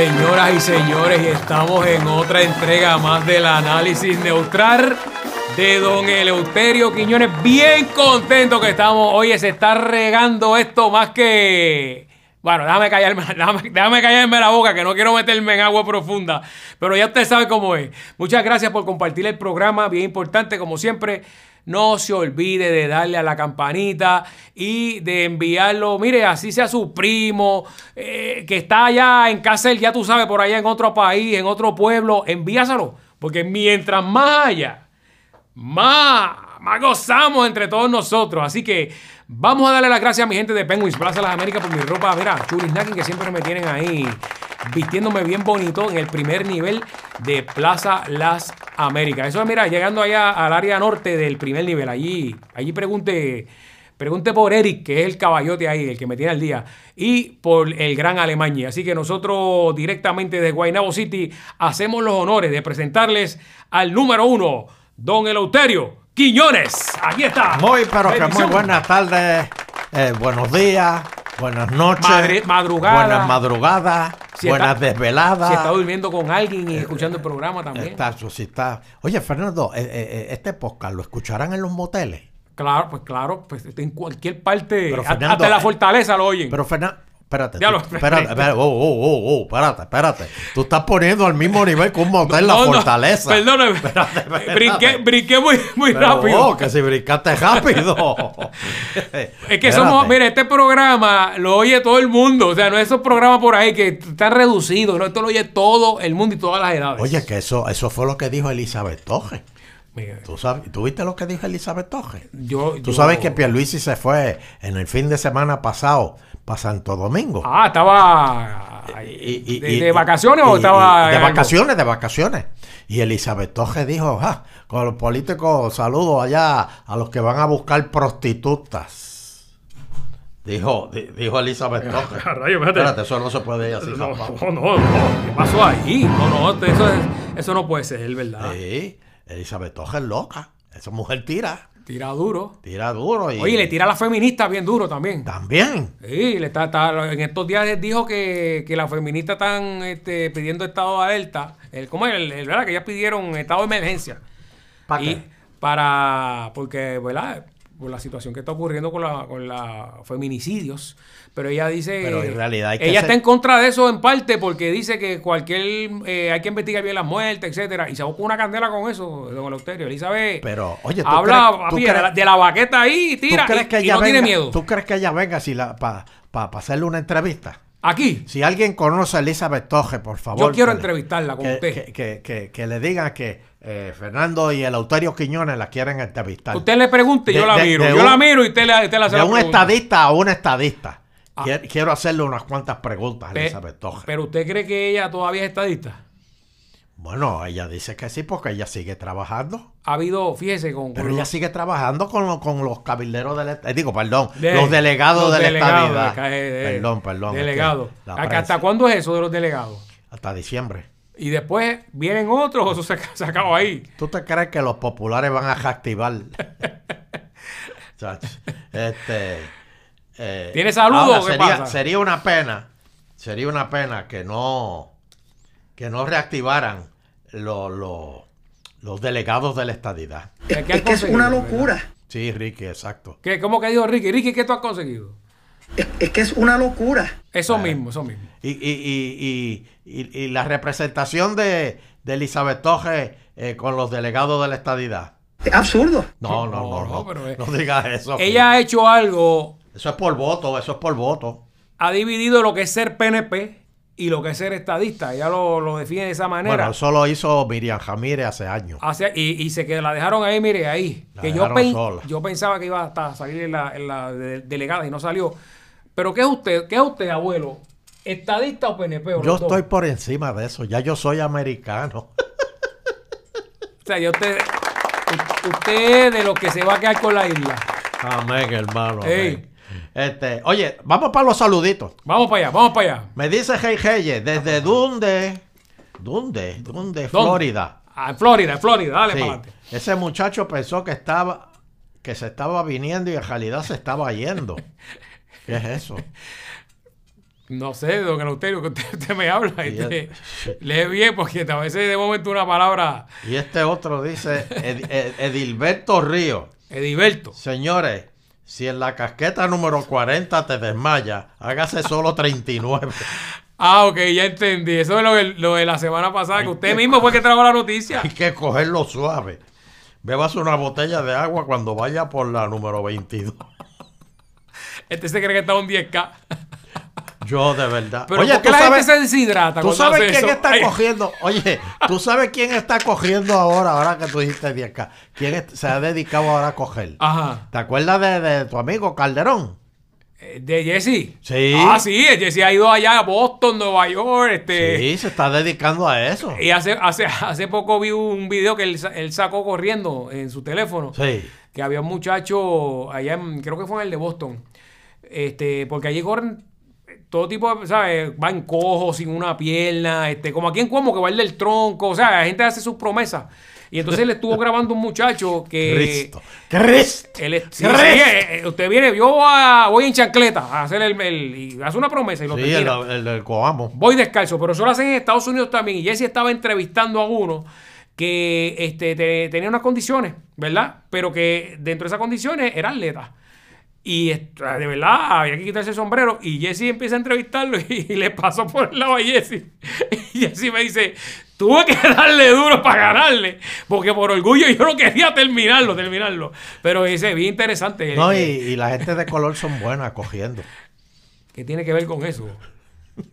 Señoras y señores, estamos en otra entrega más del análisis neutral de don Eleuterio Quiñones. Bien contento que estamos. Oye, se está regando esto más que... Bueno, déjame callarme, déjame, déjame callarme la boca, que no quiero meterme en agua profunda. Pero ya usted sabe cómo es. Muchas gracias por compartir el programa. Bien importante, como siempre. No se olvide de darle a la campanita y de enviarlo, mire, así sea su primo, eh, que está allá en casa, ya tú sabes, por allá en otro país, en otro pueblo, envíaselo. Porque mientras más haya, más, más gozamos entre todos nosotros. Así que vamos a darle las gracias a mi gente de Penguins Plaza Las Américas por mi ropa. Mira, Chulis Snacking, que siempre me tienen ahí vistiéndome bien bonito en el primer nivel de Plaza Las Américas. Eso es, mira, llegando allá al área norte del primer nivel. Allí, allí pregunte. Pregunte por Eric, que es el caballote ahí, el que me tiene al día, y por el gran Alemania. Así que nosotros directamente de Guaynabo City hacemos los honores de presentarles al número uno, don Eleuterio Quiñones. Aquí está. Muy, pero que muy buenas tardes, eh, buenos días, buenas noches, Madre- madrugada. buenas madrugadas, Si buenas está- desveladas. Si está durmiendo con alguien y escuchando el programa también. Está, sí está. Oye, Fernando, eh, eh, eh, este podcast lo escucharán en los moteles. Claro, pues claro, pues en cualquier parte, Fernando, hasta la eh, fortaleza lo oyen. Pero Fernando, espérate, tú- espérate, espérate, oh, oh, oh, oh, espérate, espérate. Tú estás poniendo al mismo nivel que un motel la No, no, fortaleza. perdóname, espérate. brinqué, brinqué muy, muy Pero, rápido. oh, que si brincaste rápido. Es que somos, mire, este programa lo oye todo el mundo. O sea, no es esos programas por ahí que están reducidos. No, esto lo oye todo el mundo y todas las edades. Oye, que eso, eso fue lo que dijo Elizabeth Toje. Mira, ¿Tú, sabes, ¿Tú viste lo que dijo Elizabeth Toje? yo, Tú yo- sabes que Pierluisi se fue en el fin de semana pasado para Santo Domingo. Ah, estaba. Y- y- de, y- de vacaciones o estaba.? de vacaciones, de vacaciones. Y Elizabeth Toje dijo, "Ah, con los políticos saludo allá a los que van a buscar prostitutas. Dijo, di- dijo Elizabeth Toje. Rayo, espérate. Eso no se puede ir así. No, no, no, ¿Qué pasó ahí? No, no, eso, es- eso no puede ser, ¿verdad? Sí, Elizabeth Toje es loca. Esa mujer tira, Tira duro. tira duro. Y Oye, le tira a la feminista bien duro también. También. Sí, le está, está- en estos días dijo que, que las feministas están este, pidiendo estado de alerta. El, ¿Cómo es? El, el- ¿verdad? Que ellas pidieron estado de emergencia. ¿Para y qué? para, porque, ¿verdad? Por la situación que está ocurriendo con la, con la feminicidios. Pero ella dice. Pero en realidad hay que ella está en contra de eso en parte porque dice que cualquier. eh, hay que investigar bien las muertes, etcétera. Y se busca una candela con eso, don Eleuterio. Elizabeth. Pero, oye, ¿tú habla crees- tú papi, crees- de, la, de la baqueta ahí tira. ¿Tú crees que y ella no venga, tiene miedo. ¿Tú crees que ella venga si la para hacerle una entrevista? Aquí. Si alguien conoce a Elizabeth Toje, por favor. Yo quiero que entrevistarla con que, usted. Que, que- que- que le digan que eh, Fernando y el Euterio Quiñones la quieren entrevistar. Usted le pregunte y yo De- la de- miro. de yo un- la miro y usted le, usted le hace de la un pregunta. estadista a un estadista. Ah. Quiero, quiero hacerle unas cuantas preguntas a Elizabeth Toje. Pero usted cree que ella todavía es estadista. bueno, ella dice que sí porque ella sigue trabajando. Ha habido, fíjese, con, Pero con ella los- sigue trabajando con, con los cabilderos del eh, digo, perdón, de- los delegados los de la eh, eh, perdón, perdón. es que Delegados. la ¿Hasta- prensa- ¿Hasta cuándo es eso de los delegados? Hasta diciembre. Y después vienen otros o se, se acaba ahí. ¿Tú te crees que los populares van a reactivar? Este, eh, ¿Tiene salud ahora o qué sería, pasa? sería una pena, sería una pena que no, que no reactivaran lo- lo- los delegados de la estadidad. ¿Qué- qué Es que una verdad? locura. Sí, Ricky, exacto. ¿Qué, ¿Cómo que dijo Ricky? Ricky, ¿qué tú has conseguido? Es, es que es una locura. Eso Ah. mismo, eso mismo. Y, y, y, y, y- y la representación de, de Elizabeth Toje eh, con los delegados de la estadidad. Es absurdo. No, no, No, no, no, pero es- no digas eso. Ella ha hecho algo, Eso es por voto, eso es por voto. ha dividido lo que es ser PNP y lo que es ser estadista. Ella lo, lo define de esa manera. Bueno, eso lo hizo Miriam Jamírez hace años. Hace- y, y se que la dejaron ahí, mire, ahí. La que yo, dejaron pen- sola. yo pensaba que iba hasta a salir en la, en la de- delegada y no salió. Pero ¿qué es usted? ¿Qué es usted, abuelo? ¿Estadista o PNP? o Yo estoy por encima de eso, ya yo soy americano. O sea, yo usted, usted es de los que se va a quedar con la isla. Amén, hermano. Amén. Este, oye, vamos para los saluditos. Vamos para allá, vamos para allá. Me dice Hey Hey, ¿desde dónde? ¿Dónde? ¿Dónde? Florida. Ah, en Florida, en Florida, dale Sí. para. Ese muchacho pensó que estaba que se estaba viniendo y en realidad se estaba yendo. ¿Qué es eso? No sé, don Eleuterio, que usted, usted me habla. Y este, el- lee bien, porque a veces de momento una palabra. Y este otro dice, Ed- Ed- Edilberto Río. Edilberto. Señores, si en la casqueta número 40 te desmaya, hágase solo 39. Ah, ok, ya entendí. Eso es lo, de- lo de la semana pasada, que usted mismo fue que trajo la noticia. Hay que cogerlo suave. Bebas una botella de agua cuando vaya por la número 22. Este se cree que está un 10K. Yo de verdad. Pero Oye, ¿por qué ¿tú la sabes, gente se deshidrata ¿tú sabes quién eso? está Ay, cogiendo? Oye, ¿tú sabes quién está cogiendo ahora, ahora que tú dijiste 10K? ¿Quién se ha dedicado ahora a coger? Ajá. ¿Te acuerdas de, de tu amigo Calderón? Eh, ¿De Jesse? Sí. Ah, sí, Jesse ha ido allá a Boston, Nueva York, este... Sí, se está dedicando a eso. Y hace, hace, hace poco vi un video que él, él sacó corriendo en su teléfono. Sí. Que había un muchacho allá, en- creo que fue en el de Boston. Este, porque allí corren todo tipo de, ¿sabes? Va en cojo, sin una pierna, este, como aquí en Cuomo, que va el del tronco. O sea, la gente hace sus promesas. Y entonces le estuvo grabando un muchacho que. Cristo. Cristo. Él sí, Cristo. sí, eh, eh, usted viene, yo a- voy en chancleta a hacer el, el- y hace una promesa y lo Sí, el, el del Coamo. Voy descalzo, pero eso lo hacen en Estados Unidos también. Y Jesse estaba entrevistando a uno que este, te- tenía unas condiciones, ¿verdad? Pero que dentro de esas condiciones era atleta. Y de verdad había que quitarse el sombrero. Y Jesse empieza a entrevistarlo y, le pasó por el lado a Jesse. Y Jesse me dice: Tuve que darle duro para ganarle. Porque por orgullo yo no quería terminarlo, terminarlo. Pero dice: Bien interesante. No, y, eh, y la gente de color son buenas cogiendo. ¿Qué tiene que ver con eso?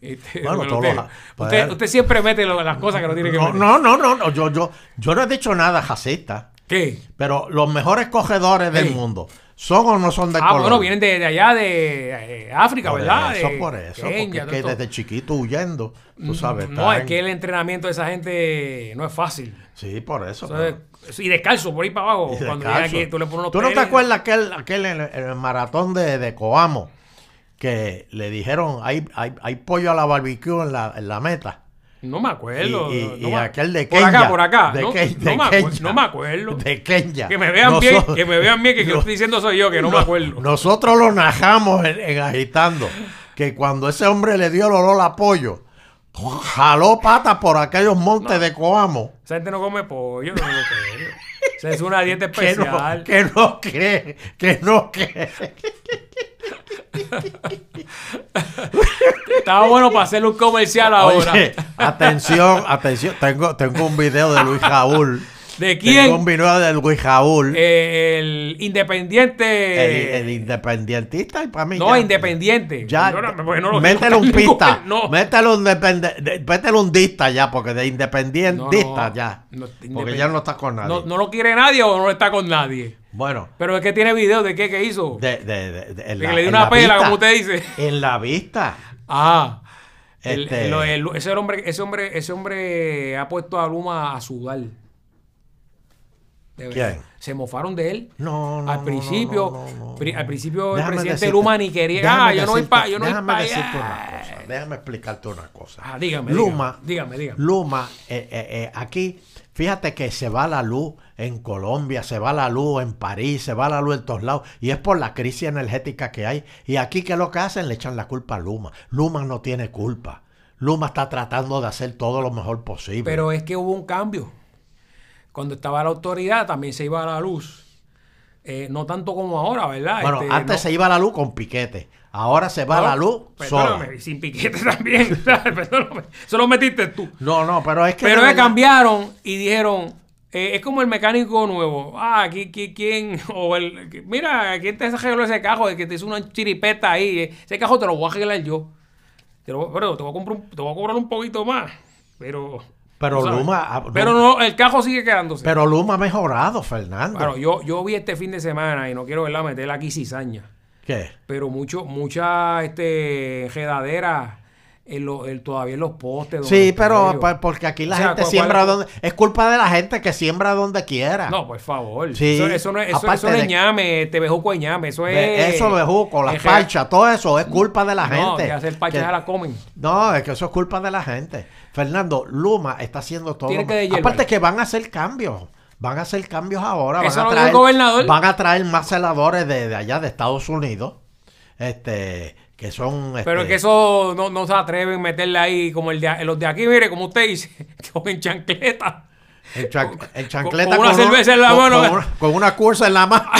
Este, Bueno, Eleuterio. los- pues- usted, usted siempre mete lo- las cosas que no tiene que ver. no, no, no, no, Yo, yo, yo no he dicho nada racista. ¿Qué? Pero los mejores cogedores del mundo, ¿son o no son de Ah, color? bueno, vienen de, de allá, de eh, África, Por ¿verdad? eso, De por eso. Kenia, porque todo desde chiquito huyendo, tú sabes. No, es que el entrenamiento de esa gente no es fácil. Sí, por eso. Pero- y descalzo por ahí para abajo. y Cuando viene aquí, tú le pones unos ¿Tú no te acuerdas aquel, aquel el, el maratón de, de Coamo? Que le dijeron, hay, hay, hay pollo a la barbecue en la, en la meta. No me acuerdo. y, y- no y me- aquel de Por Kenya. acá, por acá. De no, me acu- Kenya. no me acuerdo. De Kenya. Que me vean bien, que me vean bien, que yo estoy diciendo soy yo, que no, me acuerdo. Nosotros lo najamos en, en agitando. Que cuando ese hombre le dio el olor a pollo, jaló patas por aquellos montes de Coamo. Esa gente no come pollo, no lo creo. Esa es una dieta Que no, especial. que no cree, que no cree. Estaba bueno para hacerle un comercial ahora. Oye, atención, atención. Tengo, tengo un video de Luis Jaúl. ¿De Tengo quién? un video de Luis Jaúl. Eh, el independiente. el, el independentista y para mí. no, ya- independiente. Ya, no- no lo métele un pista. No. Métele un, depende- de- métele un dista ya, porque de independientista No, ya. porque ya no está con nadie. No, no lo quiere nadie o no está con nadie. Bueno, Pero es que tiene video de qué que hizo. de, de, de- de- en De la- que le dio una la pela, vista. como usted dice. En la vista. Ah. Este- el- ese hombre, ese hombre, ese hombre ha puesto a Luma a sudar. ¿Quién? Se mofaron de él. No, no. al principio, no, no, no, pri- no. al principio el presidente decirte- Luma ni quería. Ah, yo no voy decirte- para, yo no voy déjame decirte una cosa. Déjame explicarte una cosa. Ah, dígame, Luma, dígame, dígame. Luma, eh, eh, eh, aquí, fíjate que se va la luz en Colombia, se va la luz en París, se va la luz en todos lados, y es por la crisis energética que hay. Y aquí, ¿qué es lo que hacen? Le echan la culpa a Luma. Luma no tiene culpa. Luma está tratando de hacer todo lo mejor posible. Pero es que hubo un cambio. Cuando estaba la autoridad también se iba a la luz. Eh, no tanto como ahora, ¿verdad? bueno, Este, antes no- se iba la luz con piquete. Ahora se va no, la luz sola. Y sin piquete también. perdóname. Eso lo metiste tú. No, no, pero es que. Pero verdad- cambiaron y dijeron, eh, es como el mecánico nuevo. Ah, aquí, aquí, ¿quién? O el, mira, ¿quién te arregló ese cajo? El que te hizo una chiripeta ahí. Ese cajo te lo voy a arreglar yo. Te lo, pero te voy, a comprar un- te voy a cobrar un poquito más. Pero... Pero. Luma. ah, Pero no, el cajo sigue quedándose. Pero Luma ha mejorado, Fernando. Claro, yo, yo vi este fin de semana y no quiero verla meter aquí cizaña. ¿Qué? Pero mucho, mucha este, enredadera en lo- en- todavía en los postes. Sí, pero pa- porque aquí la O sea, gente ¿cuál- siembra donde... Es culpa de la gente que siembra donde quiera. No, por favor. Sí, Eso, eso no es, eso, eso no es ñame, te bejuco de ñame. Eso es. Eso de juco, las es parchas, todo eso es culpa de la No, gente. que hacer parchas Que- ya la comen. No, es que eso es culpa de la gente. Fernando, Luma está haciendo todo. Tiene que. Aparte que van a hacer cambios. Van a hacer cambios ahora. Van, a traer, gobernador. van a traer más celadores de, de allá de Estados Unidos. este, que son... Pero es este, que eso no, no se atreven a meterle ahí como el de los de aquí, mire, como usted dice, con chancleta. El, chan- el chancleta con una cerveza en la con- mano. Con, una, con una cursa en la mano.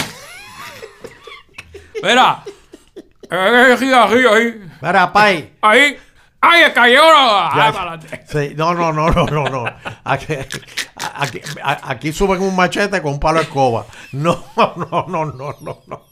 Mira, ahí, Mira, pay. ahí, cayó. Ya- Ah. Sí, no, no, no, no, no, no. Aquí, aquí, aquí suben un machete con un palo de escoba. No, no, no, no, no, no.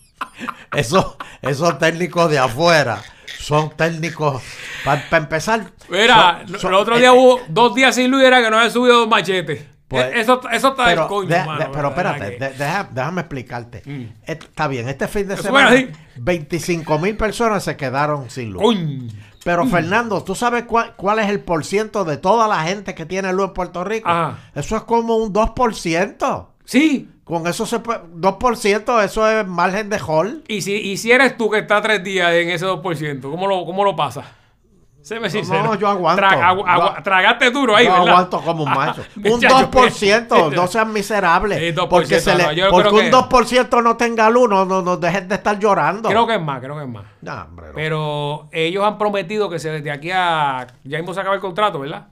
Esos, esos técnicos de afuera son técnicos. Para empezar. Mira, son- lo- son- el otro eh, día eh, hubo dos días sin luz y era que no había subido dos machetes. Pues- Eh, eso, eso está del Pero, coño, de- mano, de- pero ¿verdad espérate, que? de- deja- déjame explicarte. Mm. Está bien, este fin de semana era así. 25 mil personas se quedaron sin luz. Coño. Pero Fernando, ¿tú sabes cuál, cuál es el porciento de toda la gente que tiene luz en Puerto Rico? Ajá. Eso es como un 2%. Sí. Con eso se puede, 2% eso es margen de hall. Y si, y si eres tú que estás tres días en ese 2%, ¿cómo lo, cómo lo pasas? Séme sincero. no, yo aguanto. Traga- agu- agu- Yo- tragaste duro ahí, Yo ¿verdad? aguanto como un macho. un Muchacho, 2%, mira. no sean miserables. Sí, 2%, porque se no, le, porque un que- 2% no tenga luz, no, no, no dejen de estar llorando. Creo que es más, creo que es más. Hombre. Pero ellos han prometido que se desde aquí a... Ya mismo se acaba el contrato, ¿verdad?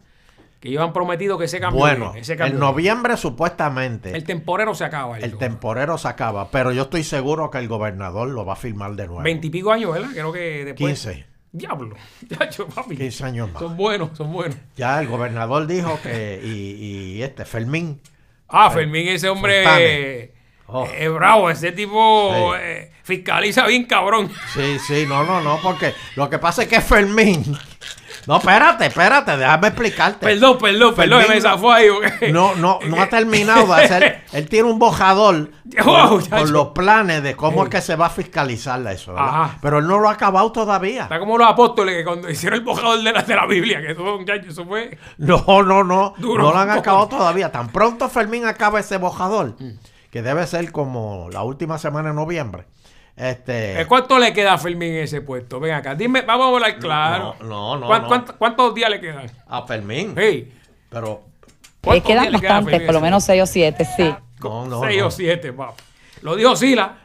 Que ellos han prometido que ese cambio... bueno, ese en noviembre supuestamente El el, temporero se acaba. El, temporero se acaba, pero yo estoy seguro que el gobernador lo va a firmar de nuevo. Veintipico años, ¿verdad? Creo que después... 15, Diablo. Papi. 15 años más. Son buenos, son buenos. Ya el gobernador dijo que, y, y este, Fermín, Ah, Fermín, ese hombre Fontane. Oh. es bravo. Ese tipo Sí. eh, fiscaliza bien cabrón. Sí, sí, no, no, no, porque lo que pasa es que Fermín. No, espérate, espérate, déjame explicarte. Perdón, perdón, perdón, Fermín me zafó ahí. No, no, no ha terminado de hacer. Él tiene un bojador Oh, con, los planes de cómo es que se va a fiscalizar eso, ¿verdad? Ajá. Pero él no lo ha acabado todavía. Está como los apóstoles que cuando hicieron el bojador de la, de la Biblia, que eso, eso fue. No, no, no. Duro. No lo han acabado todavía. Tan pronto Fermín acaba ese bojador, que debe ser como la última semana de noviembre. Este. Eh, ¿Cuánto le queda a Fermín en ese puesto? Ven acá, dime, vamos a hablar claro. No, no, no, ¿Cuán- no. cuánto- ¿Cuántos días le quedan? A Fermín. Hey, Pero. Eh, ¿cuántos quedan le queda a bastantes, Fermín por lo menos seis o siete, sí. No, no. O siete, papá. Lo dijo Sila.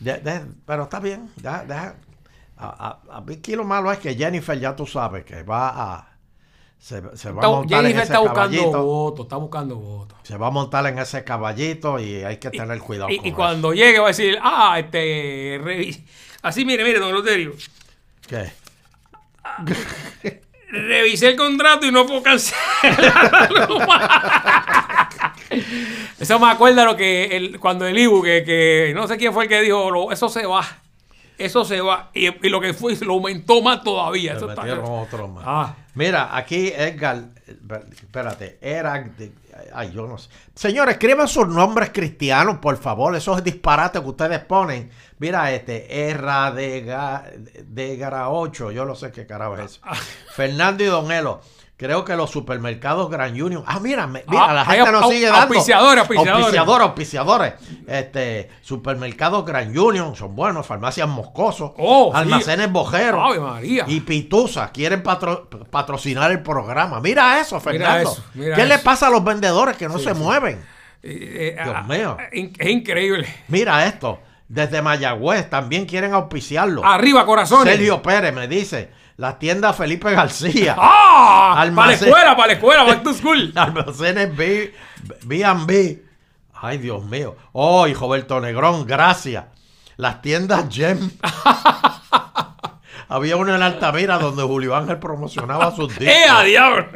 De- de- pero está bien. deja-. A, a, a mí aquí lo malo es que Jennifer, ya tú sabes, que va a. Se, se va a montar en ese está buscando caballito. votos, está buscando votos. Se va a montar en ese caballito y hay que tener cuidado Y, con y eso. cuando llegue va a decir, ah, este, revi- así mire, mire, don Loterio, ¿Qué? revisé el contrato y no puedo cancelarlo. Eso me acuerda lo que el, cuando el Ibu, que, que no sé quién fue el que dijo, "Lo- eso se va, eso se va. Y, y lo que fue, lo aumentó más todavía. Eso está- metieron otro más. Ah. Mira, aquí Edgar, espérate, era, ay, yo no sé. Señores, escriban sus nombres cristianos, por favor, esos disparates que ustedes ponen. Mira, este, Erra de, Ga- de Gara 8, yo no sé qué carajo es eso. Ah. Fernando y Don Elo. Creo que los supermercados Grand Union. Ah, mira, mira, Ah, la gente nos sigue dando. auspiciadores, auspiciadores. Auspiciadores, auspiciadores. Este, supermercados Grand Union son buenos, farmacias Moscoso, Oh, sí. almacenes Bojeros. Ave María. Y Pitusa quieren patro- patrocinar el programa. Mira eso, Fernando. eso, mira ¿Qué le eso. pasa a los vendedores que no se mueven? Eh, eh, Dios ah, mío. ah, Es increíble. Mira esto. Desde Mayagüez también quieren auspiciarlo. Arriba, corazones. Sergio Pérez me dice. La tienda Felipe García. ¡Ah! Para la escuela, para la escuela, back to school. Almacenes B- B&B. Ay, Dios mío. Oh, y Roberto Negrón, gracias. Las tiendas Gem. Había una en Altamira donde Julio Ángel promocionaba sus discos. ¡Eh, diablo!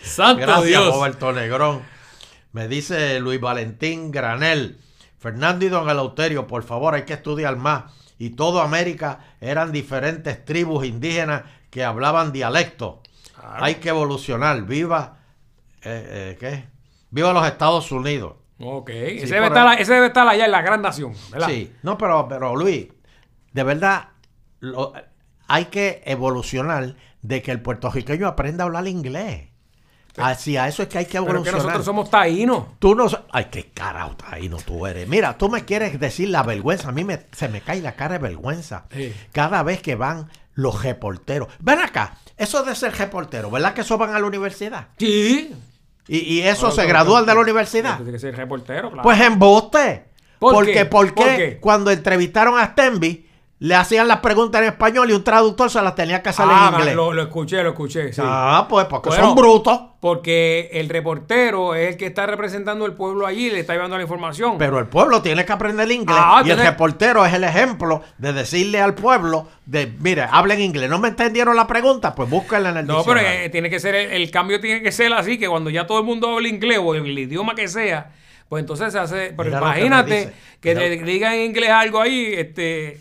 Santo Gracias, Dios. Roberto Negrón. Me dice Luis Valentín Granel. Fernando y Don Eleuterio, por favor, hay que estudiar más. Y toda América eran diferentes tribus indígenas que hablaban dialecto. Hay que evolucionar. Viva, eh, eh, ¿qué? Viva los Estados Unidos. Ok. ese, debe estar, ahí. ese debe estar allá en la gran nación, ¿verdad? Sí, no, pero, pero Luis, de verdad, lo- hay que evolucionar de que el puertorriqueño aprenda a hablar inglés. Hacia eso es que hay que Pero que evolucionar. nosotros somos taínos. Tú no Ay, qué carajo ahí no tú eres. Mira, tú me quieres decir la vergüenza. A mí me, se me cae la cara de vergüenza. Sí. Cada vez que van los reporteros. Ven acá, eso de ser reportero, ¿verdad que eso van a la universidad? Sí. Y, y eso se gradúan de la universidad. Tiene que ser reportero, claro. Pues embuste. ¿Por porque, qué? ¿por ¿Por qué qué? cuando entrevistaron a Stenby, le hacían las preguntas en español y un traductor se las tenía que hacer Ah, en inglés. Lo, lo escuché, lo escuché. sí. Ah, pues porque Bueno, son brutos. Porque el reportero es el que está representando el pueblo allí le está llevando la información. Pero el pueblo tiene que aprender inglés. Ah, y el reportero es el ejemplo de decirle al pueblo de, mire, hablen inglés. ¿No me entendieron la pregunta? Pues búsquenla en el no, pero eh, tiene que ser, el, el cambio tiene que ser así, que cuando ya todo el mundo habla inglés o el idioma que sea, pues entonces se hace, pero Mira que imagínate que, Mira le digan en inglés algo ahí, este,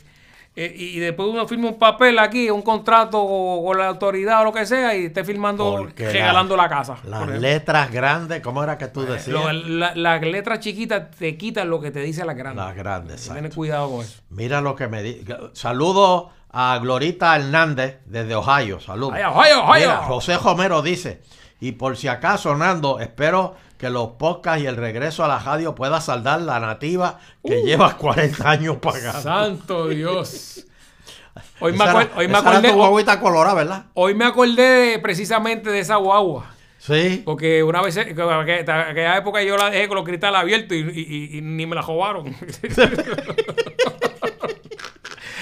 eh, y después uno firma un papel aquí, un contrato con la autoridad o lo que sea, y esté firmando, Porque regalando la, casa. Las. Eh, letras grandes, ¿cómo era que tú decías? Lo- la- las letras chiquitas te quitan lo que te dice. Las grandes, que Tener exacto. cuidado con eso. Mira lo que me dice. Saludos a Glorita Hernández desde Ohio. Saludos. Ohio, Ohio. Mira, José Romero dice, y por si acaso, Nando, espero que los podcasts y el regreso a la radio pueda saldar la nativa que Uh. llevas 40 años pagando. Santo Dios. Hoy me, acuer- hoy me acordé, tu guaguita colorada, ¿verdad? hoy me acordé de- precisamente de esa guagua. Sí. Porque una vez, en aquella aquella época yo la dejé con los cristales abiertos y, y- y- y ni me la robaron.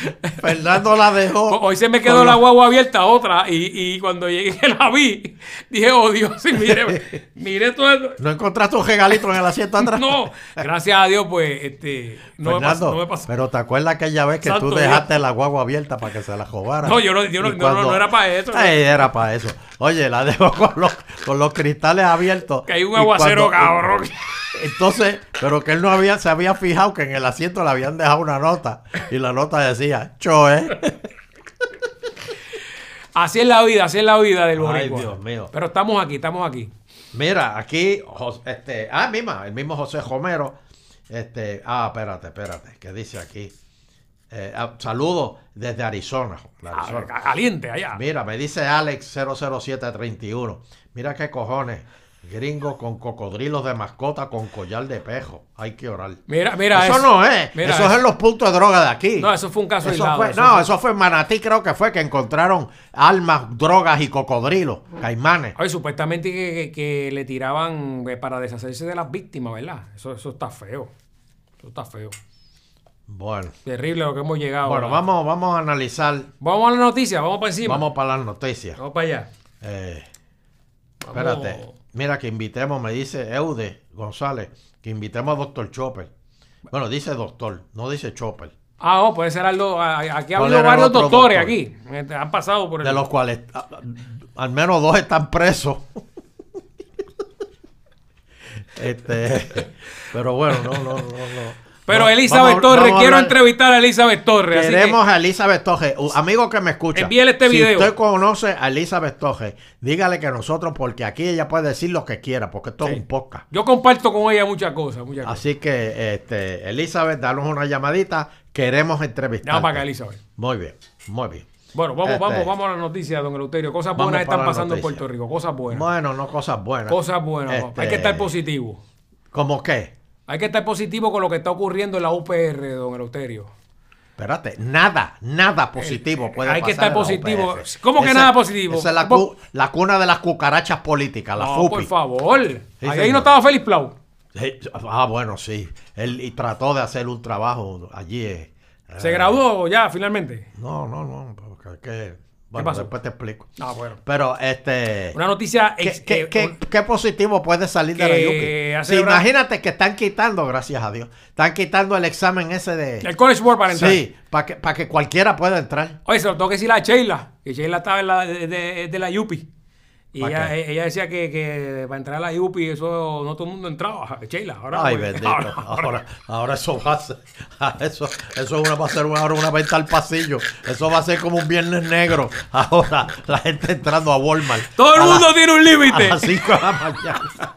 Fernando la dejó. Hoy se me quedó la guagua abierta otra y, y cuando llegué la vi, dije, oh Dios, y mire, mire todo esto. ¿No encontraste un regalito en el asiento atrás? No, gracias a Dios, pues, este, no, me pasó, no me pasó. pero te acuerdas aquella vez que Santo tú dejaste la guagua abierta para que se la robara. No, yo no- yo no- no, no, era para eso. Ay, era para eso. Oye, la dejó con los, con los cristales abiertos. Que hay un aguacero, cuando- cabrón. Entonces, pero que él no había, se había fijado que en el asiento le habían dejado una nota. Y la nota decía, Choe. Así es la vida, así es la vida del Ay, boricua. Dios mío. Pero estamos aquí, estamos aquí. Mira, aquí, este, ah, misma, el mismo José Romero. Este, ah, espérate, espérate, que dice aquí. Eh, ah, saludos desde Arizona. Ah, Arizona. Caliente allá. Mira, me dice Alex 00731. Mira qué cojones. Gringo con cocodrilos de mascota con collar de pejo. Hay que orar. Mira, mira eso, no es. Mira eso es en los puntos de droga de aquí. No, eso fue un caso Eso aislado. fue- eso no, fue- eso fue en Manatí, creo que fue que encontraron armas, drogas y cocodrilos, caimanes. Oye, supuestamente que, que- que le tiraban eh, para deshacerse de las víctimas, ¿verdad? Eso, eso está feo. Eso está feo. Bueno, Terrible lo que hemos llegado. bueno, ¿verdad? vamos, vamos a analizar. Vamos a la noticia, vamos para encima. Vamos para las noticias. Vamos para allá. Eh, Vamos. espérate. Mira que invitemos, me dice Eude González, que invitemos a Doctor Chopper. Bueno, dice doctor, no dice Chopper. Ah, no, puede ser algo. Aquí ha ¿Cuál habido varios doctores doctor? aquí. Eh, Han pasado por el. De los cuales a- al menos dos están presos. este, pero bueno, no, no, no, no. Pero No, Elizabeth vamos Torres, vamos a quiero entrevistar a Elizabeth Torres. así que- Queremos a Elizabeth Torres. Amigo que me escucha. Envíele este si video. usted conoce a Elizabeth Torres, dígale que nosotros, porque aquí ella puede decir lo que quiera, porque esto Sí. es un podcast. Yo comparto con ella muchas cosas, muchas cosas. Así que, este, Elizabeth, danos una llamadita. Queremos entrevistar. Llama para acá, Elizabeth. Muy bien, muy bien. Bueno, vamos, Este- vamos, vamos a la noticia, don Eleuterio. Cosas Vamos buenas están pasando en. Puerto Rico, cosas buenas. Bueno, no cosas buenas. Cosas buenas. Este, Hay que estar positivo. ¿Cómo qué? Hay que estar positivo con lo que está ocurriendo en la UPR, don Eleuterio. Espérate, nada, nada positivo puede hay que estar en la positivo. UPR. ¿Cómo que Esa- nada positivo? Esa es cu- la cuna de las cucarachas políticas, la no, FUPI. por favor. Ahí, señor. no estaba Félix Plau. Sí, Ah, bueno, sí. Él y trató de hacer un trabajo allí. eh, Se eh, graduó ya, finalmente. No, no, no. Porque es que, bueno, pasó? después te explico. Ah, bueno. Pero este. Una noticia. ¿Qué, ex- qué- eh, qué- un- qué positivo puede salir de la hace Sí, imagínate que están quitando, gracias a Dios, están quitando el examen ese de... el College Board para entrar. Sí, para que, para que cualquiera pueda entrar. Oye, se lo tengo que decir a Sheila, que Sheila estaba en la, de, de- de la Yupi. Y ¿Pa ella, ella decía que, que para entrar a la Yupi eso no todo el mundo entraba. Sheila, ahora. Ay, pues, bendito. ahora- Ahora, ahora eso va a ser, eso, eso una- va a ser una, ahora una venta al pasillo. Eso va a ser como un viernes negro. Ahora la gente entrando a Walmart. todo el a mundo la- tiene un A límite. las 5 de la mañana.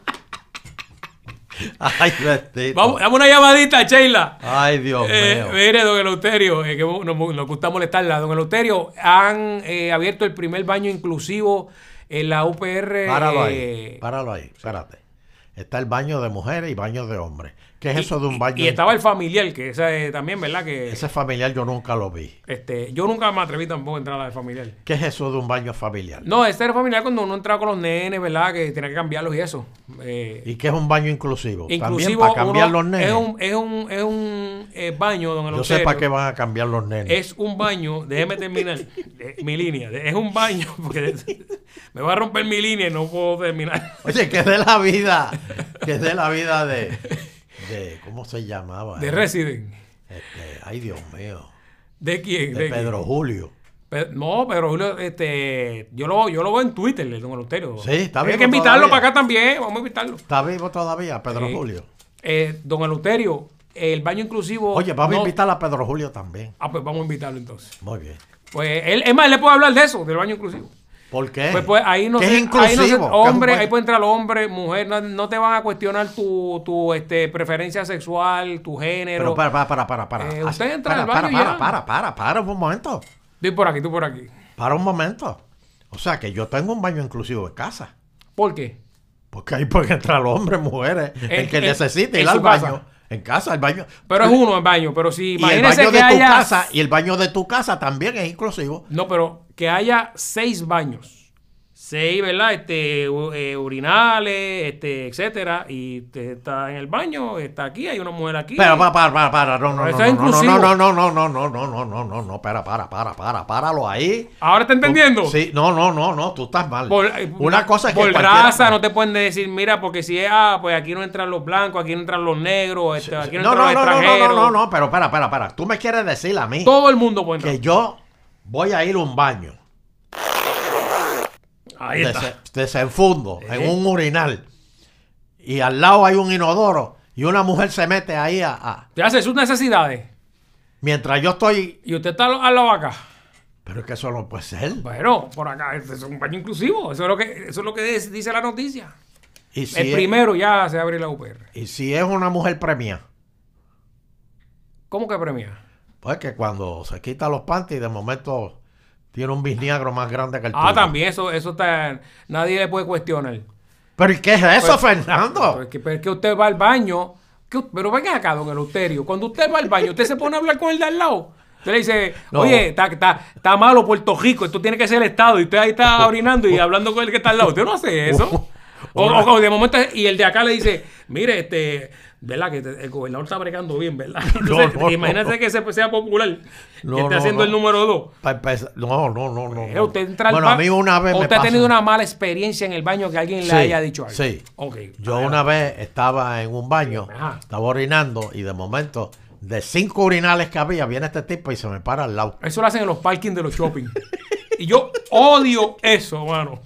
Ay, bendito. Vamos, dame una llamadita, Sheila. Ay, Dios Eh, mío. mire, don Eleuterio, eh, que nos, nos gusta molestarla. Don Eleuterio, han eh, abierto el primer baño inclusivo en la UPR. Páralo ahí. eh, Páralo ahí. Espérate. Está el baño de mujeres y baño de hombres. ¿Qué es y- eso de un baño? Y, estaba el familiar, que ese eh, también, ¿verdad? Que Ese familiar yo nunca lo vi. este, yo nunca me atreví tampoco a entrar a la de familiar. ¿Qué es eso de un baño familiar? No, este era familiar cuando uno entraba con los nenes, ¿verdad? Que tenía que cambiarlos y eso. Eh, ¿Y qué es un baño inclusivo? También para cambiar uno- los nenes. Es un, es un, es un, eh, baño, don Yo sé para qué van a cambiar los nenes. Es un baño, déjeme terminar mi línea. Es un baño, porque me va a romper mi línea y no puedo terminar. Oye, que es de la vida, que es de la vida de, de ¿cómo se llamaba? De Resident. Este, ay, Dios mío. ¿De quién? De? Pedro Julio. Pe- no, pero Julio, este, yo lo, yo lo veo en Twitter, el don Eleuterio. Sí, está Hay vivo que invitarlo todavía. para acá también, vamos a invitarlo. ¿Está vivo todavía, Pedro Sí. Julio? Eh, don Eleuterio, el baño inclusivo. Oye, vamos no- a invitar a Pedro Julio también. Ah, pues vamos a invitarlo entonces. Muy bien. Pues él, es más, él le puede hablar de eso, del baño inclusivo. ¿Por qué? Pues, pues ahí no ¿Qué se, es inclusivo? ahí no se- ¿Qué es un hombre, buen- ahí puede entrar hombre, mujer, no, no te van a cuestionar tu, tu este, preferencia sexual, tu género. Pero para, para, para, para. para. Eh, usted entra para, al baño para, para, ya. para, para, para, un momento. Tú por aquí, tú por aquí. Para un momento. O sea, que yo tengo un baño inclusivo en casa. ¿Por qué? Porque ahí pueden entrar hombres, mujeres, el, En- que en- necesite ir al baño. En casa, el baño. Pero es uno el baño, pero si Y el baño que de tu casa, y el baño de tu casa también es inclusivo. No, pero que haya seis baños. Seis, ¿verdad? Este, eh, urinales, este, etcétera. Y te está en el baño, está aquí, hay una mujer aquí. Pero para, para, para, no, no, no, no, no, inclusivo. no, no, no, no, no, no, no, no, no, no, para, para, para, para, páralo ahí. ¿Ahora está entendiendo? Sí, no, no, no, no, tú estás mal. Por, eh, Una cosa es que por cualquiera- raza no te pueden decir, mira, porque si es, ah, pues aquí no entran los blancos, aquí no entran los negros, este, aquí no, No, entran no, los no, no, no, extranjeros. no, no, pero para, para, para. Tú me quieres decir a mí Todo el mundo puede entrar. que yo voy a ir a un baño, Ahí está. dese- desenfundo en un urinal y al lado hay un inodoro y una mujer se mete ahí a, a- Te hace sus necesidades. mientras yo estoy, Y usted está al lado acá. pero es que eso no puede ser. Bueno, por acá, este es un baño inclusivo. Eso es lo que, eso es lo que dice dice la noticia. Y si, el es, primero ya se abre la UPR. y si es una mujer premia, ¿Cómo que premia? pues que cuando se quita los panties de momento tiene un bisniagro más grande que el Ah, tuyo. también, eso, eso está. Nadie le puede cuestionar. Pero ¿y qué es eso, Pues- Fernando? Pero es que, pero es que usted va al baño. que- pero venga acá, don Eleuterio. Cuando usted va al baño, usted se pone a hablar con el de al lado. Usted le dice, oye, está, malo Puerto Rico, esto tiene que ser el Estado. Y usted ahí está orinando y hablando con el que está al lado. Usted no hace eso. O, Una- o- o de momento, y el de acá le dice, mire, este, ¿verdad? Que te- el gobernador está bregando bien, ¿verdad? Entonces, no, imagínate no. que se- sea popular, que esté haciendo el número dos. Pa' No, no, no, no. Eh. Usted entra al bueno, a mí una vez ¿O me usted ha tenido una mala experiencia en el baño que alguien Sí, le haya dicho algo? sí. Ok. Yo una vez estaba en un baño, Ajá. estaba orinando y de momento, de cinco urinales que había, viene este tipo y se me para al lado. Eso lo hacen en los parkings de los shopping. y yo odio eso, mano.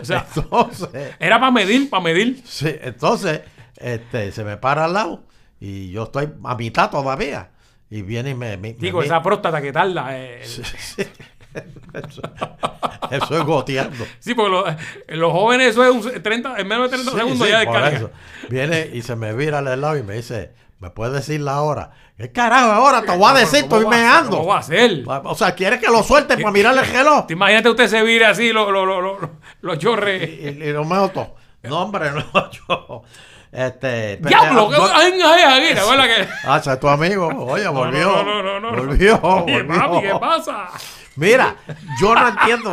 O sea, Entonces, era para medir, para medir. sí, entonces este, se me para al lado y yo estoy a mitad todavía. Y viene y me... Digo, esa próstata que tarda. eh, Sí, sí. eso, eso es goteando. Sí, porque los, los jóvenes eso es un 30, en menos de 30 Sí, segundos ya descarga. Viene y se me vira al lado y me dice, ¿me puedes decir la hora? ¿Qué carajo ahora? Te voy a decir, ¿Cómo estoy meando. ¿Cómo va a ser? O sea, ¿quieres que lo suelte para mirarle el reloj? Te Imagínate usted se vire así los lo, lo, lo- los chorres. Y, y lo meto. No, hombre, no, yo. Este. pero- ¡Diablo! yo- ¡Ay, ay, ay! ¿te acuerdas que- Ah, es tu amigo. Oye, volvió. no, no, no. Volvió. Oye, volvió. papi, ¿qué pasa? Mira, yo no entiendo.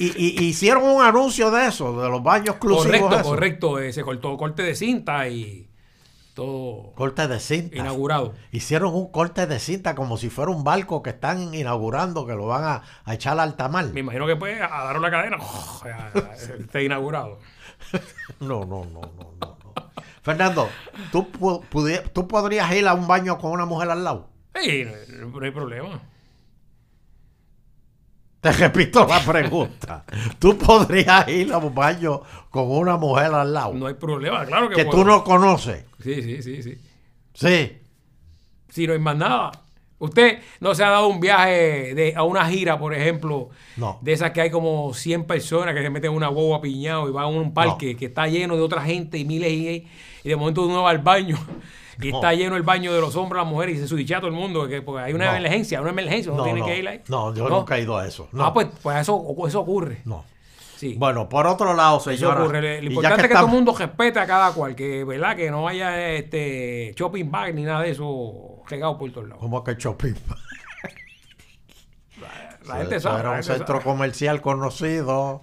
Y, y- hicieron un anuncio de eso, de los baños exclusivos. Correcto, correcto. eh, se cortó corte de cinta y todo Corte de cinta. inaugurado. Hicieron un corte de cinta como si fuera un barco que están inaugurando, que lo van a, a echar al alta mar. Me imagino que pues a dar una cadena. ya, Está inaugurado. No, no, no, no, no. Fernando, ¿tú, ¿tú podrías ir a un baño con una mujer al lado? Sí, no, no hay problema. Te repito la pregunta. ¿Tú podrías ir a un baño con una mujer al lado? No hay problema, claro que que puedo. tú no conoces. Sí, sí, sí, sí. Sí. Si no hay más nada. Usted no se ha dado un viaje de, a una gira, por ejemplo, No. de esas que hay como 100 personas que se meten en una guagua piñado y van a un parque que está lleno de otra gente y miles y, y de momento uno va al baño y No. está lleno el baño de los hombres, las mujeres y se sudicha a todo el mundo que, porque hay una emergencia, una emergencia, uno No, tiene no. que ir ahí. No, yo nunca he ido a eso. No. Ah, pues, pues eso, eso ocurre. No. Sí. Bueno, por otro lado, Eso señora. ocurre. Lo importante es que todo el mundo respete a cada cual, que verdad que no haya este shopping bag ni nada de eso regado por todos lados. ¿Cómo que shopping? La gente Eso sabe. Era un centro sabe. comercial conocido.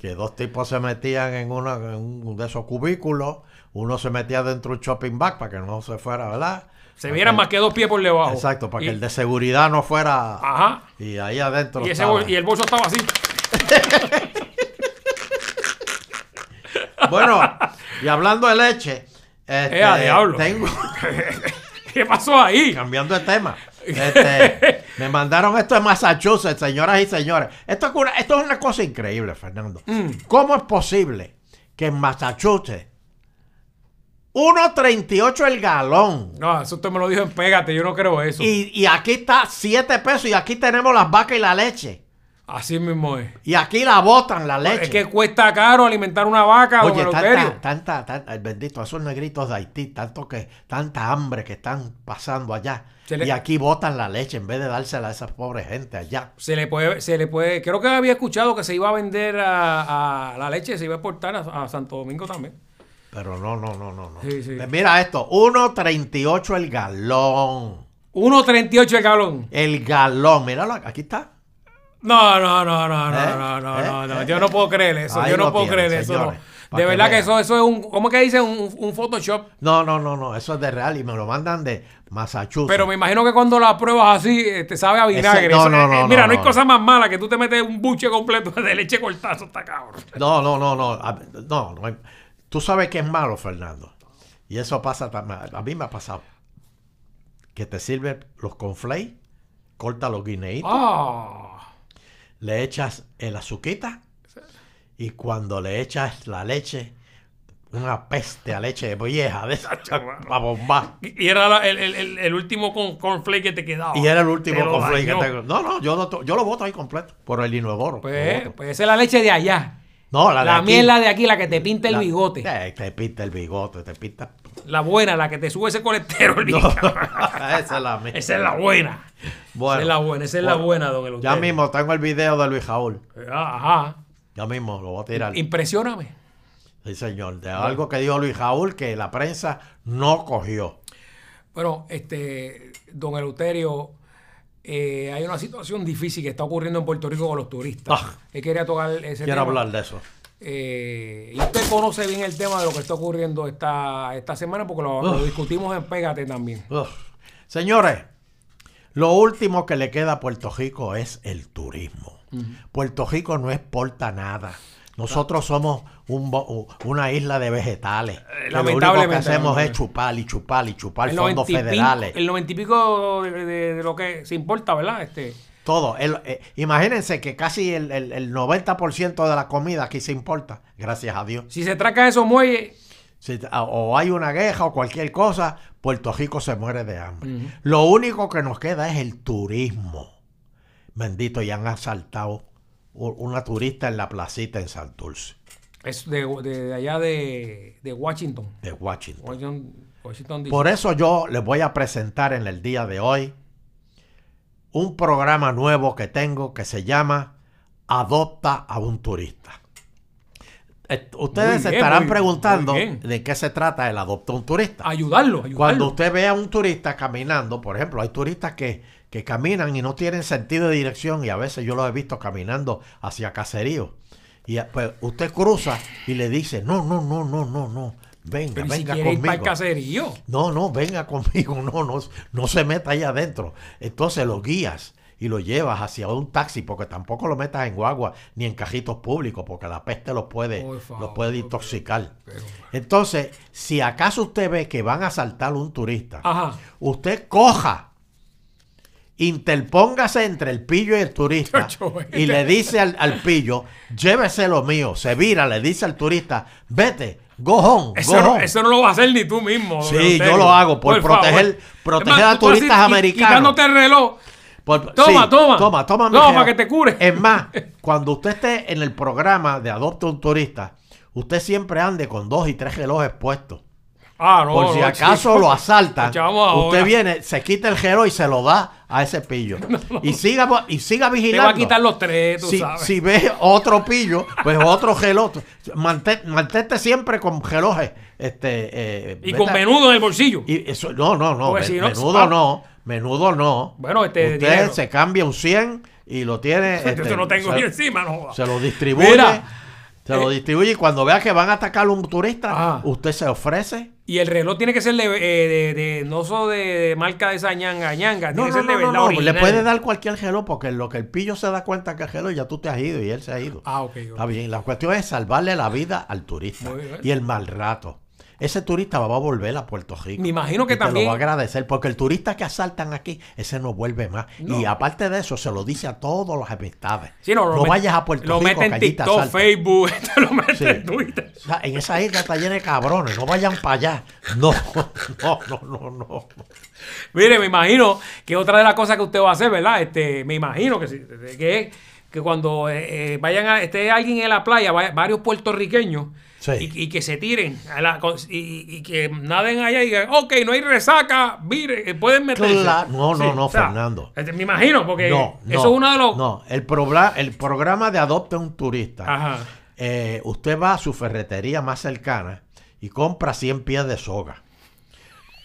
Que dos tipos se metían en, una, en un de esos cubículos, uno se metía dentro de un shopping bag para que no se fuera, ¿verdad? Se vieran más que dos pies por debajo. Exacto, para Y- que el de seguridad no fuera. Ajá. Y ahí adentro. Ese y el bolso estaba así. Bueno, y hablando de leche, este, Eh, diablo. tengo. ¿Qué pasó ahí? Cambiando de tema. Este, me mandaron esto de Massachusetts, señoras y señores. Esto es una, esto es una cosa increíble, Fernando. Mm. ¿Cómo es posible que en Massachusetts 1.38 el galón No, eso usted me lo dijo en Pégate, yo no creo eso. y, y aquí está 7 pesos y aquí tenemos las vacas y la leche? Así mismo es. Y aquí la botan la leche. Es que cuesta caro alimentar una vaca, Oye, Eleuterio. tanta, tanta, tanta, el bendito, esos negritos de Haití, tanto que, tanta hambre que están pasando allá. Le- Y aquí botan la leche en vez de dársela a esa pobre gente allá. Se le puede, se le puede, creo que había escuchado que se iba a vender a, a la leche, se iba a exportar a, a Santo Domingo también. Pero no, no, no, no. no. Sí, sí. Pues Mira esto, 1.38 el galón. 1.38 el galón. El galón, míralo, aquí está. No, no, no, no, no, ¿Eh? no, no, ¿Eh? no, no. ¿Eh? Yo no puedo creer eso. Ahí yo no puedo tienen, creer eso. no. señores, De que verdad que eso, eso es un, ¿cómo que dice? Un, un Photoshop. No, no, no, no, eso es de real y me lo mandan de Massachusetts. Pero me imagino que cuando la pruebas así, eh, te sabe a vinagre. no, Eso- no, eh, no, Mira, no, no, hay no. cosa más mala que tú te metes un buche completo de leche cortada. Eso está cabrón. No, no, no, no. No, no. hay- Tú sabes que es malo, Fernando. Y eso pasa también. A mí me ha pasado. Que te sirven los conflays, corta los guineitos, Ah. Le echas el azuquita y cuando le echas la leche, una peste a leche vieja de esa mano. a bombar. Y era la- el, el- el- el último con, cornflake que te quedaba. Y era el último Te lo conflay que dañó. tengo. No, no, yo, no to- yo lo voto ahí completo. Por el inodoro. lo Pues, boto. pues esa es la leche de allá. No, la de La aquí. la de aquí, la que te pinta el La- bigote. Eh, te pinta el bigote, te pinta. La buena, la que te sube ese colesterol. No, esa es la mía. Esa es la buena. Bueno, esa es la buena, esa es la buena, don Eleuterio. Ya mismo tengo el video de Luis Jaúl. Ajá. Ya mismo lo voy a tirar. Impresióname. Sí, señor. De algo que dijo Luis Jaúl que la prensa no cogió. Bueno, este, don Eleuterio, eh, hay una situación difícil que está ocurriendo en Puerto Rico con los turistas. Ah. Él quería tocar ese Quiero tema. hablar de eso. Eh, y usted conoce bien el tema de lo que está ocurriendo esta, esta semana porque lo, discutimos en Pégate también. Uf. Señores, lo último que le queda a Puerto Rico es el turismo. Puerto Rico no exporta nada. Nosotros somos un bo- una isla de vegetales. que lo único que hacemos es chupar y chupar y chupar El fondos 90 y pico- federales. el noventa y pico de, de- de lo que se importa, ¿verdad? Este, Todo. El- eh, imagínense que casi el, el- el 90% de la comida aquí se importa, gracias a Dios. si se traca esos muelles, Si- o hay una guerra o cualquier cosa, Puerto Rico se muere de hambre. Lo único que nos queda es el turismo. Bendito, y han asaltado una turista en la placita en Santurce, es de, de- de allá de, de Washington. de Washington. Washington, Washington DC. Por eso yo les voy a presentar en el día de hoy un programa nuevo que tengo que se llama Adopta a un turista. Eh, Ustedes se estarán muy- preguntando muy de qué se trata el Adopta a un turista. ayudarlo, ayudarlo. Cuando usted ve a un turista caminando, por ejemplo, hay turistas que, que caminan y no tienen sentido de dirección y a veces yo los he visto caminando hacia caserío. Y eh, pues usted cruza y le dice, no, no, no, no, no, no, venga, Pero ¿y si venga quiere ir conmigo. caserío. No, no, venga conmigo, no, no, no se meta ahí adentro. Entonces lo guías y lo llevas hacia un taxi, porque tampoco lo metas en guagua ni en cajitos públicos, porque la peste los puede, Por favor, los puede intoxicar. pero- Entonces, si acaso usted ve que van a asaltar un turista, Ajá. usted coja, interpóngase entre el pillo y el turista y le dice al, al pillo, llévese lo mío, se vira, le dice al turista, vete, go home, go Eso no, home". eso no lo vas a hacer ni tú mismo. Sí, yo lo hago por proteger- proteger a así, turistas americanos. Quitándote el reloj. Por- Toma, sí, toma. Toma, toma. para que te cure. Es más, cuando usted esté en el programa de Adopta un Turista, usted siempre ande con dos y tres relojes puestos. Ah, no. Por si no, acaso chico. lo asaltan, ahora. usted viene, se quita el reloj y se lo da a ese pillo. Y siga y siga Te va vigilando. a quitar los tres, tú si, sabes. si ve otro pillo, pues otro. Mantén- Mantente siempre con relojes. Este, eh, y con menudo en el bolsillo. y eso, no, no, no. Porque men- si no, menudo ah. no. Menudo no. Bueno, este Usted dinero. se cambia un 100 y lo tiene. yo este, te lo tengo se, yo encima, no se lo distribuye. Mira, Se lo distribuye y cuando vea que van a atacar a un turista, Ajá. usted se ofrece. Y el reloj tiene que ser de, eh, de, de- no solo de, marca de esa ñanga ñanga, No, tiene que no, ser de no, no, verdad no, Le puede dar cualquier gelo porque lo que el pillo se da cuenta que el gelo ya tú te has ido y él se ha ido. Ah, ok. ok. Está bien, la cuestión es salvarle la vida al turista Muy bien. y el mal rato. Ese turista va a volver a Puerto Rico. Me imagino que y también- Te lo va a agradecer porque el turista que asaltan aquí, ese no vuelve más. No. Y aparte de eso, se lo dice a todos los amistades. Sí, no, lo no vayas a Puerto Lo Rico. mete en que allí te TikTok. Facebook, te lo mete Sí. en Twitter. O sea, en esa isla está llena de cabrones. No vayan para allá. No, no, no, no, no. Mire, me imagino que otra de las cosas que usted va a hacer, ¿verdad? Este, me imagino que, que que cuando eh, eh, vayan a, esté alguien en la playa, varios puertorriqueños, Sí. y, y que se tiren a la- con- y, y que naden allá y digan, ok, no hay resaca, mire, eh, pueden meterse. Claro, no, no, no, o sea, Fernando. este, me imagino, porque No, no, eso es uno de los... No, el, programa, el programa de Adopte un Turista. Ajá. eh, usted va a su ferretería más cercana y compra 100 pies de soga.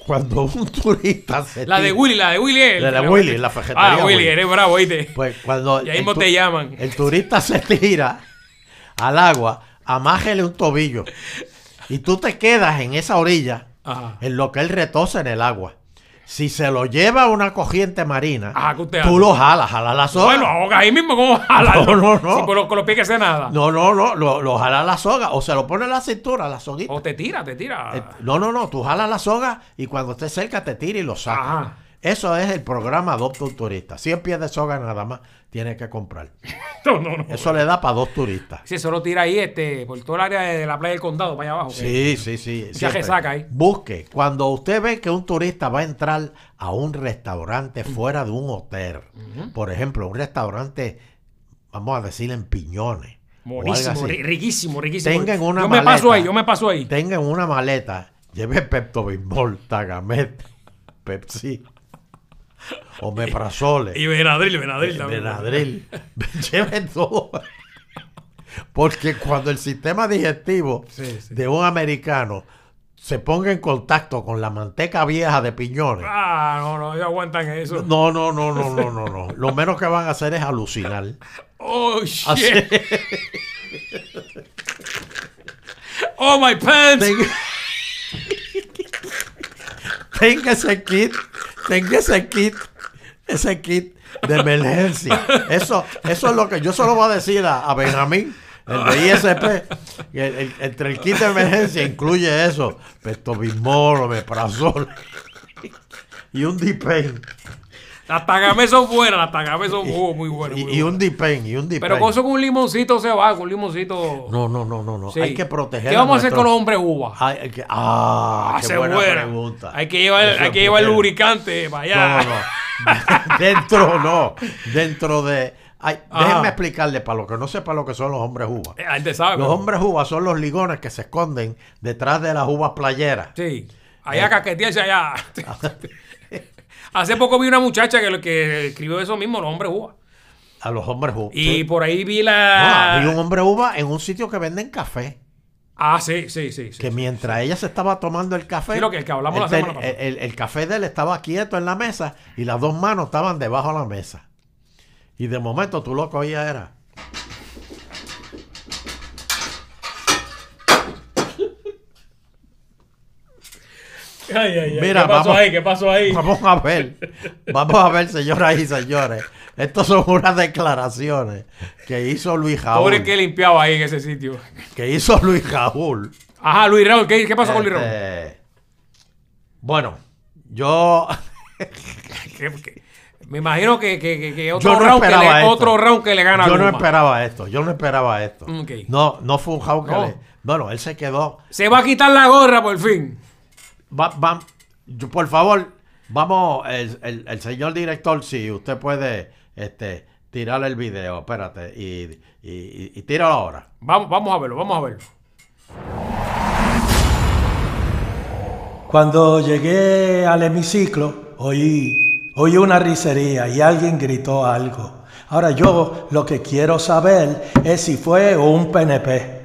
Cuando un turista se La de Willy, la de Willy. el La de Willy, la ferretería Ah, Willy, Willy. eres bravo, ¿oíste? Pues cuando Y ahí mismo te llaman. El turista se tira al agua, amájele un tobillo. Y tú te quedas en esa orilla Ajá. en lo que él retosa en el agua. Si se lo lleva a una corriente marina, Ajá, ¿qué usted tú hace? lo jalas, jalas la soga. Bueno, ahoga ahí mismo, ¿cómo jalarlo? No, no, no. Sí, con los, con los pies que se nada. No, no, no, lo, lo jalas la soga o se lo pone en la cintura, la soguita. O te tira, te tira. Eh, No, no, no, tú jalas la soga y cuando esté cerca te tira y lo saca. Ajá. Eso es el programa Adopta un Turista. 100 pies de soga nada más tienes que comprar. No, no, no. Eso le da para dos turistas. Sí, eso lo tira ahí este, por toda el área de la playa del condado, para allá abajo. Sí, sí, sí. Siempre. resaca ahí. Busque. Cuando usted ve que un turista va a entrar a un restaurante fuera de un hotel, por ejemplo, un restaurante, vamos a decir, en Piñones. Buenísimo, riquísimo, riquísimo. Tengan una yo me paso ahí, yo me paso ahí. Tengan una maleta, lleve Pepto Bismol, Tagamet, Pepsi, Omeprazole. Y Benadryl, Benadryl también. Benadryl. Lleven todo. Porque cuando el sistema digestivo Sí, sí. de un americano se ponga en contacto con la manteca vieja de piñones, Ah, no, no, ellos aguantan eso. no, no, no, no, no, no, no. Lo menos que van a hacer es alucinar. Oh, shit. Así- Oh, my pants. Ten- Tenga ese kit, tenga ese kit, ese kit de emergencia. Eso, eso es lo que yo solo voy a decir a, Benjamín, el de ISP. el- entre el kit de emergencia incluye eso: Pestobismol, Omeprazol y un Dipen. Las tagames son buenas, las tagames son oh, muy buenas. Y, muy y buenas. un Dipen, y un Dipen. Pero con eso con un limoncito se va, con un limoncito. No, no, no, no, no. Sí. Hay que proteger. ¿Qué vamos a hacer con los hombres uvas? Ay, hay que- ah, Ah, qué se buena buena. pregunta. Hay que llevar, Eso hay que llevar lubricante para allá. No, no, no. dentro no. Dentro de. Ay, déjenme explicarle para lo que no sepa lo que son los hombres uvas. Eh, sabe. Los hombres uvas son los ligones que se esconden detrás de las uvas playeras. Sí. Eh. Allá caquetearse allá. Hace poco vi una muchacha que, lo que escribió eso mismo, los hombres uvas. A los hombres uvas. Y Sí. por ahí vi No, la. había un hombre uva en un sitio que venden café. Ah, sí, sí, sí. Que sí. mientras ella se estaba tomando el café. Sí, lo que- el que hablamos la el, ten- semana pasada. el- el café de él estaba quieto en la mesa y las dos manos estaban debajo de la mesa. Y de momento tú lo que oías era. Ay, ay, ay. Mira, ¿Qué pasó vamos- ahí? ¿Qué pasó ahí? Vamos a ver, vamos a ver, señoras y señores. Estas son unas declaraciones que hizo Luis Raúl. Pobre que limpiaba ahí en ese sitio. Que hizo Luis Raúl. Ajá, Luis Raúl, ¿qué, qué pasó con Luis Raúl? Este, Bueno, yo, ¿Qué- qué? Me imagino que, que, otro, no round que le, otro round que le gana a Yo no esperaba esto. Yo no esperaba esto. No, no fue un round que No. le. Bueno, él se quedó. Se va a quitar la gorra por fin. Va, va- yo, por favor, vamos, el, el- el señor director, si usted puede este, tirar el video, espérate, y, y, y, y tíralo ahora. Vamos, vamos a verlo, vamos a verlo. Cuando llegué al hemiciclo, oí, oí una risería y alguien gritó algo. Ahora yo lo que quiero saber es si fue un PNP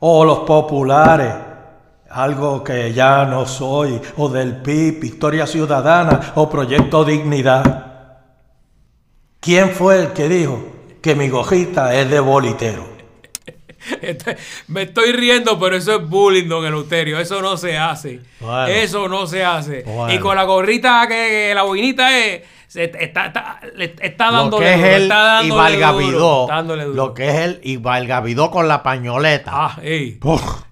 o los populares, algo que ya no soy, o del PIB, Victoria Ciudadana o Proyecto Dignidad. ¿Quién fue el que dijo que mi gojita es de bolitero? Me estoy riendo, pero eso es bullying, don Eleuterio. Eso no se hace. Bueno. Eso no se hace. Bueno. Y con la gorrita que, la boinita es. se- está, está, está Lo dándole que es duro, el está dándole duro, Ibalgavidó. está dándole duro. Lo que es el Ibalgavidó con la pañoleta. Ah, ey.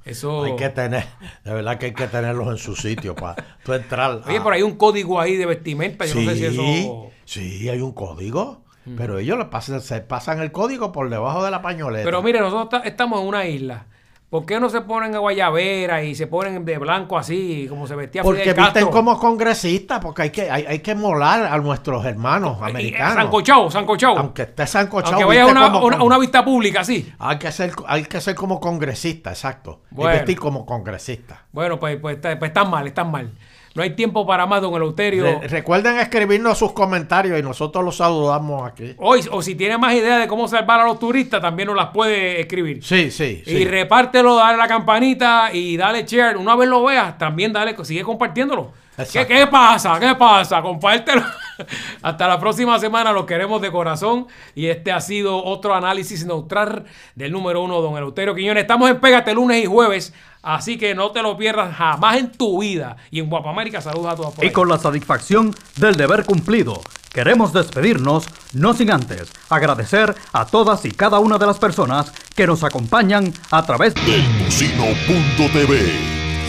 Eso. Hay que tener, de verdad que hay que tenerlos en su sitio para tú entrar. Oye, a- pero hay un código ahí de vestimenta. Yo sí, no sé si eso. sí, hay un código. Pero ellos le pasan, se pasan el código por debajo de la pañoleta. Pero mire, nosotros ta- estamos en una isla. ¿Por qué no se ponen a guayabera y se ponen de blanco así, como se vestía porque Fidel visten Castro? como congresistas, porque hay que, hay, hay que molar a nuestros hermanos Y- americanos. Sancochado, sancochado. Aunque esté sancochado, Aunque vaya a una, como una- vista pública, así. Hay que ser, hay que ser como congresista, exacto. Bueno. Y vestir como congresista. Bueno, pues, pues, pues están mal, están mal. No hay tiempo para más, don Eleuterio. Re- recuerden escribirnos sus comentarios y nosotros los saludamos aquí. Hoy, o si tiene más ideas de cómo salvar a los turistas, también nos las puede escribir. Sí, sí, sí. Y repártelo, dale la campanita y dale share. Una vez lo veas, también dale, sigue compartiéndolo. ¿Qué, qué pasa? ¿Qué pasa? Compártelo. Hasta la próxima semana, los queremos de corazón. Y este ha sido otro análisis neutral del número uno, don Eleuterio Quiñones. Estamos en Pégate lunes y jueves, así que no te lo pierdas jamás en tu vida. Y en Guapamérica, saludos a todos. Y con la satisfacción del deber cumplido, queremos despedirnos, no sin antes agradecer a todas y cada una de las personas que nos acompañan a través de... Eltocino.tv.